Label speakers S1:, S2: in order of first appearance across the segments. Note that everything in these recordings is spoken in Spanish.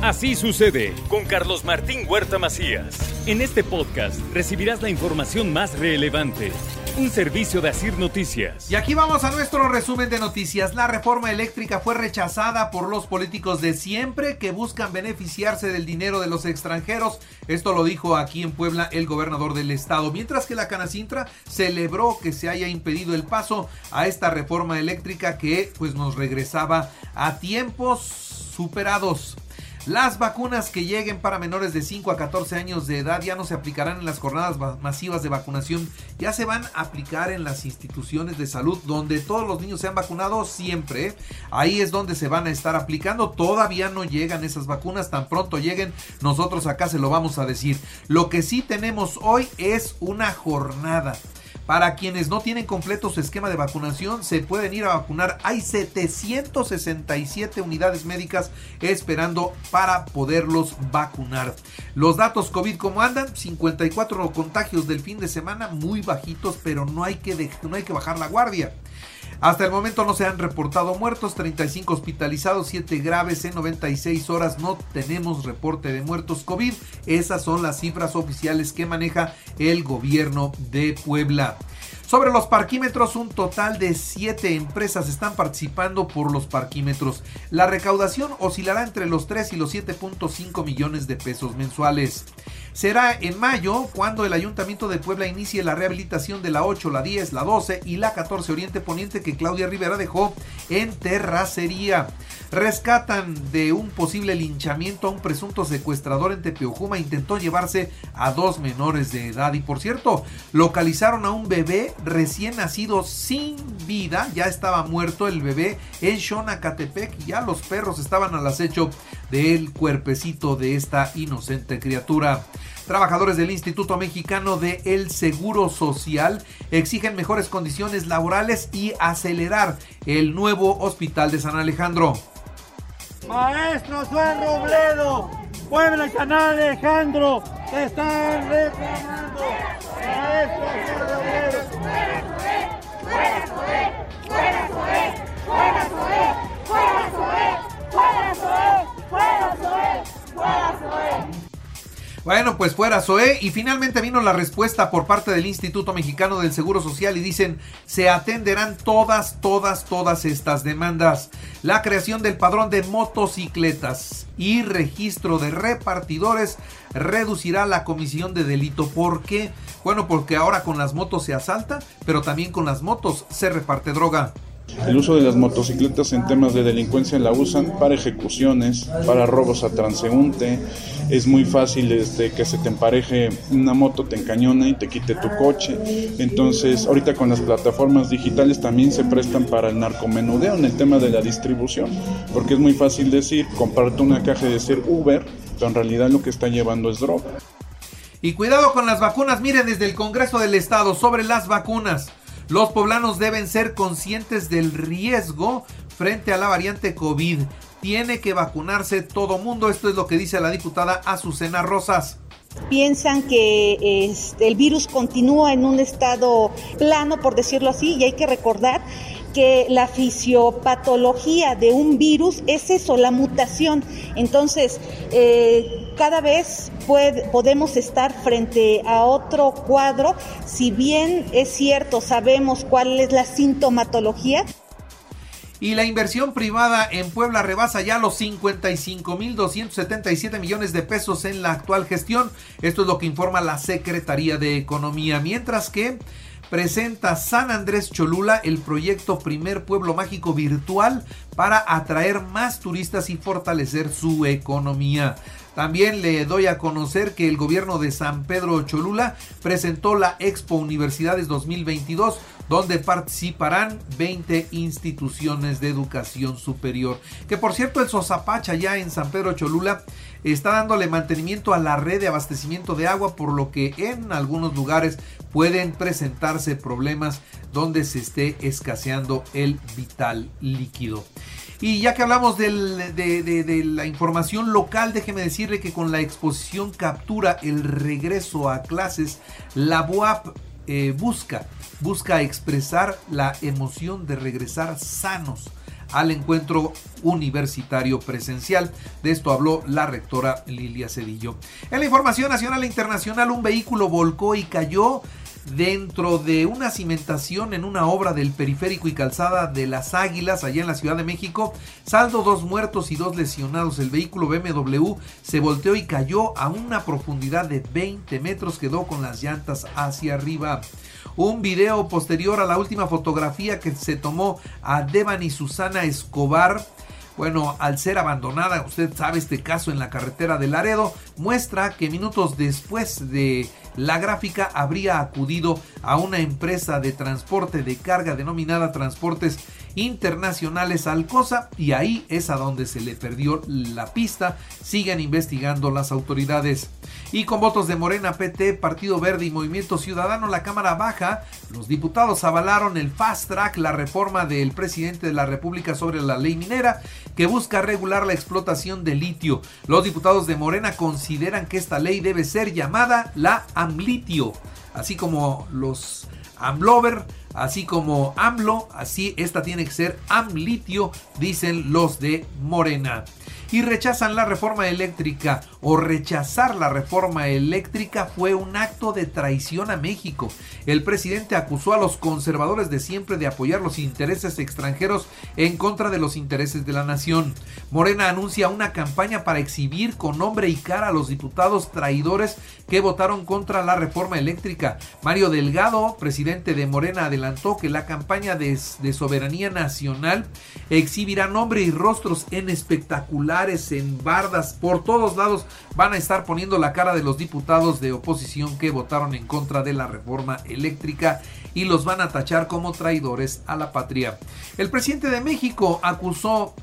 S1: Así sucede con Carlos Martín Huerta Macías. En este podcast recibirás la información más relevante. Un servicio de Asir Noticias.
S2: Y aquí vamos a nuestro resumen de noticias. La reforma eléctrica fue rechazada por los políticos de siempre que buscan beneficiarse del dinero de los extranjeros. Esto lo dijo aquí en Puebla el gobernador del estado. Mientras que la Canacintra celebró que se haya impedido el paso a esta reforma eléctrica que pues nos regresaba a tiempos superados. Las vacunas que lleguen para menores de 5 a 14 años de edad ya no se aplicarán en las jornadas masivas de vacunación, ya se van a aplicar en las instituciones de salud donde todos los niños se han vacunado siempre. Ahí es donde se van a estar aplicando. Todavía no llegan esas vacunas, tan pronto lleguen, nosotros acá se lo vamos a decir. Lo que sí tenemos hoy es una jornada para quienes no tienen completo su esquema de vacunación, se pueden ir a vacunar. Hay 767 unidades médicas esperando para poderlos vacunar. Los datos COVID, ¿cómo andan? 54 contagios del fin de semana, muy bajitos, pero no hay que, no hay que bajar la guardia. Hasta el momento no se han reportado muertos, 35 hospitalizados, 7 graves en 96 horas. No tenemos reporte de muertos COVID. Esas son las cifras oficiales que maneja el gobierno de Puebla. Sobre los parquímetros, un total de 7 empresas están participando por los parquímetros. La recaudación oscilará entre los 3 y los 7.5 millones de pesos mensuales. Será en mayo cuando el Ayuntamiento de Puebla inicie la rehabilitación de la 8, la 10, la 12 y la 14 Oriente Poniente que Claudia Rivera dejó en terracería. Rescatan de un posible linchamiento a un presunto secuestrador en Tepeojuma. Intentó llevarse a dos menores de edad. Y por cierto, localizaron a un bebé recién nacido sin vida. Ya estaba muerto el bebé en Xonacatepec. Ya los perros estaban al acecho del cuerpecito de esta inocente criatura. Trabajadores del Instituto Mexicano de El Seguro Social exigen mejores condiciones laborales y acelerar el nuevo hospital de San Alejandro.
S3: Maestro Juan Robledo, Puebla y San Alejandro están reclamando. Maestro Juan Robledo.
S2: Bueno, pues fuera Zoé. Y finalmente vino la respuesta por parte del Instituto Mexicano del Seguro Social y dicen, se atenderán todas, todas, todas estas demandas. La creación del padrón de motocicletas y registro de repartidores reducirá la comisión de delito. ¿Por qué? Bueno, porque ahora con las motos se asalta, pero también con las motos se reparte droga.
S4: El uso de las motocicletas en temas de delincuencia la usan para ejecuciones, para robos a transeúnte. Es muy fácil este, que se te empareje una moto, te encañona y te quite tu coche. Entonces, ahorita con las plataformas digitales también se prestan para el narcomenudeo en el tema de la distribución, porque es muy fácil decir, comparte una caja de ser Uber, pero en realidad lo que está llevando es droga.
S2: Y cuidado con las vacunas, miren desde el Congreso del Estado sobre las vacunas. Los poblanos deben ser conscientes del riesgo frente a la variante COVID. Tiene que vacunarse todo mundo. Esto es lo que dice la diputada Azucena Rosas
S5: piensan que este, el virus continúa en un estado plano, por decirlo así, y hay que recordar que la fisiopatología de un virus es eso, la mutación. Entonces, eh, cada vez podemos estar frente a otro cuadro, si bien es cierto, sabemos cuál es la sintomatología.
S2: Y la inversión privada en Puebla rebasa ya los 55.277 millones de pesos en la actual gestión. Esto es lo que informa la Secretaría de Economía. Mientras que presenta San Andrés Cholula el proyecto Primer Pueblo Mágico Virtual para atraer más turistas y fortalecer su economía. También le doy a conocer que el gobierno de San Pedro Cholula presentó la Expo Universidades 2022 donde participarán 20 instituciones de educación superior. Que por cierto el Sosapacha ya en San Pedro Cholula está dándole mantenimiento a la red de abastecimiento de agua por lo que en algunos lugares pueden presentarse problemas donde se esté escaseando el vital líquido. Y ya que hablamos de, la información local, déjeme decirle que con la exposición Captura el regreso a clases, la BUAP eh, busca, busca expresar la emoción de regresar sanos al encuentro universitario presencial. De esto habló la rectora Lilia Cedillo. En la información nacional e internacional, un vehículo volcó y cayó dentro de una cimentación en una obra del periférico y calzada de las Águilas allá en la Ciudad de México. Saldo dos muertos y dos lesionados. El vehículo BMW se volteó y cayó a una profundidad de 20 metros. Quedó con las llantas hacia arriba. Un video posterior a la última fotografía que se tomó a Devan y Susana Escobar bueno, al ser abandonada, usted sabe este caso en la carretera de Laredo, muestra que minutos después de la gráfica habría acudido a una empresa de transporte de carga denominada Transportes Internacionales Alcosa y ahí es a donde se le perdió la pista. Siguen investigando las autoridades. Y con votos de Morena, PT, Partido Verde y Movimiento Ciudadano, la Cámara Baja, los diputados avalaron el fast track, la reforma del presidente de la República sobre la ley minera que busca regular la explotación de litio. Los diputados de Morena consideran que esta ley debe ser llamada la AMLitio, así como los AMLover, así como AMLO, así esta tiene que ser. AMLitio, dicen los de Morena y rechazan la reforma eléctrica o rechazar la reforma eléctrica fue un acto de traición a México. El presidente acusó a los conservadores de siempre de apoyar los intereses extranjeros en contra de los intereses de la nación. Morena anuncia una campaña para exhibir con nombre y cara a los diputados traidores que votaron contra la reforma eléctrica. Mario Delgado, presidente de Morena, adelantó que la campaña de, de soberanía nacional exhibirá nombre y rostros en espectacular en bardas, por todos lados van a estar poniendo la cara de los diputados de oposición que votaron en contra de la reforma eléctrica y los van a tachar como traidores a la patria. El presidente de México acusó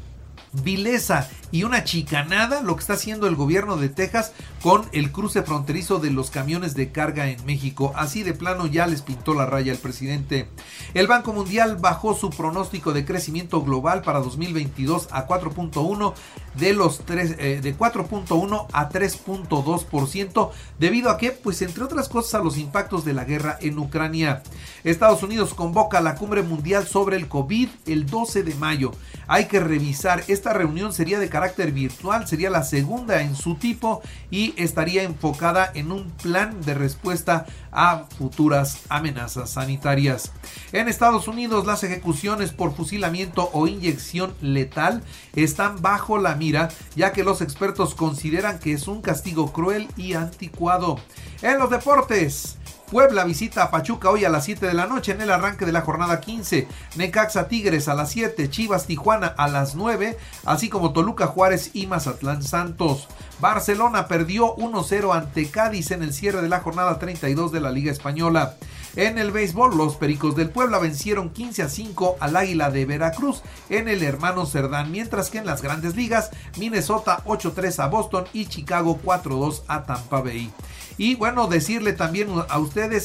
S2: vileza y una chicanada lo que está haciendo el gobierno de Texas con el cruce fronterizo de los camiones de carga en México. Así de plano ya les pintó la raya el presidente. El Banco Mundial bajó su pronóstico de crecimiento global para 2022 a 4.1 de los eh, de 4.1 a 3.2% debido a que pues entre otras cosas a los impactos de la guerra en Ucrania. Estados Unidos convoca la cumbre mundial sobre el COVID el 12 de mayo. Hay que revisar esta reunión sería de carácter virtual, sería la segunda en su tipo y estaría enfocada en un plan de respuesta a futuras amenazas sanitarias. En Estados Unidos las ejecuciones por fusilamiento o inyección letal están bajo la mira ya que los expertos consideran que es un castigo cruel y anticuado. En los deportes, Puebla visita a Pachuca hoy a las 7 de la noche en el arranque de la jornada 15. Necaxa Tigres a las 7, Chivas Tijuana a las 9, así como Toluca Juárez y Mazatlán Santos. Barcelona perdió 1-0 ante Cádiz en el cierre de la jornada 32 de la Liga Española. En el béisbol, los Pericos del Puebla vencieron 15 a 5 al Águila de Veracruz en el hermano Cerdán, mientras que en las grandes ligas, Minnesota 8-3 a Boston y Chicago 4-2 a Tampa Bay. Y bueno, decirle también a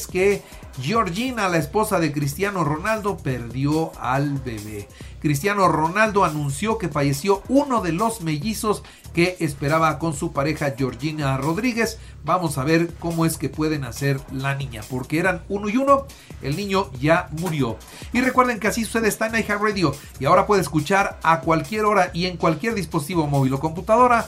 S2: que Georgina, la esposa de Cristiano Ronaldo, perdió al bebé. Cristiano Ronaldo anunció que falleció uno de los mellizos que esperaba con su pareja Georgina Rodríguez. Vamos a ver cómo es que pueden hacer la niña, porque eran uno y uno, el niño ya murió. Y recuerden que así sucede está en Radio y ahora puede escuchar a cualquier hora y en cualquier dispositivo móvil o computadora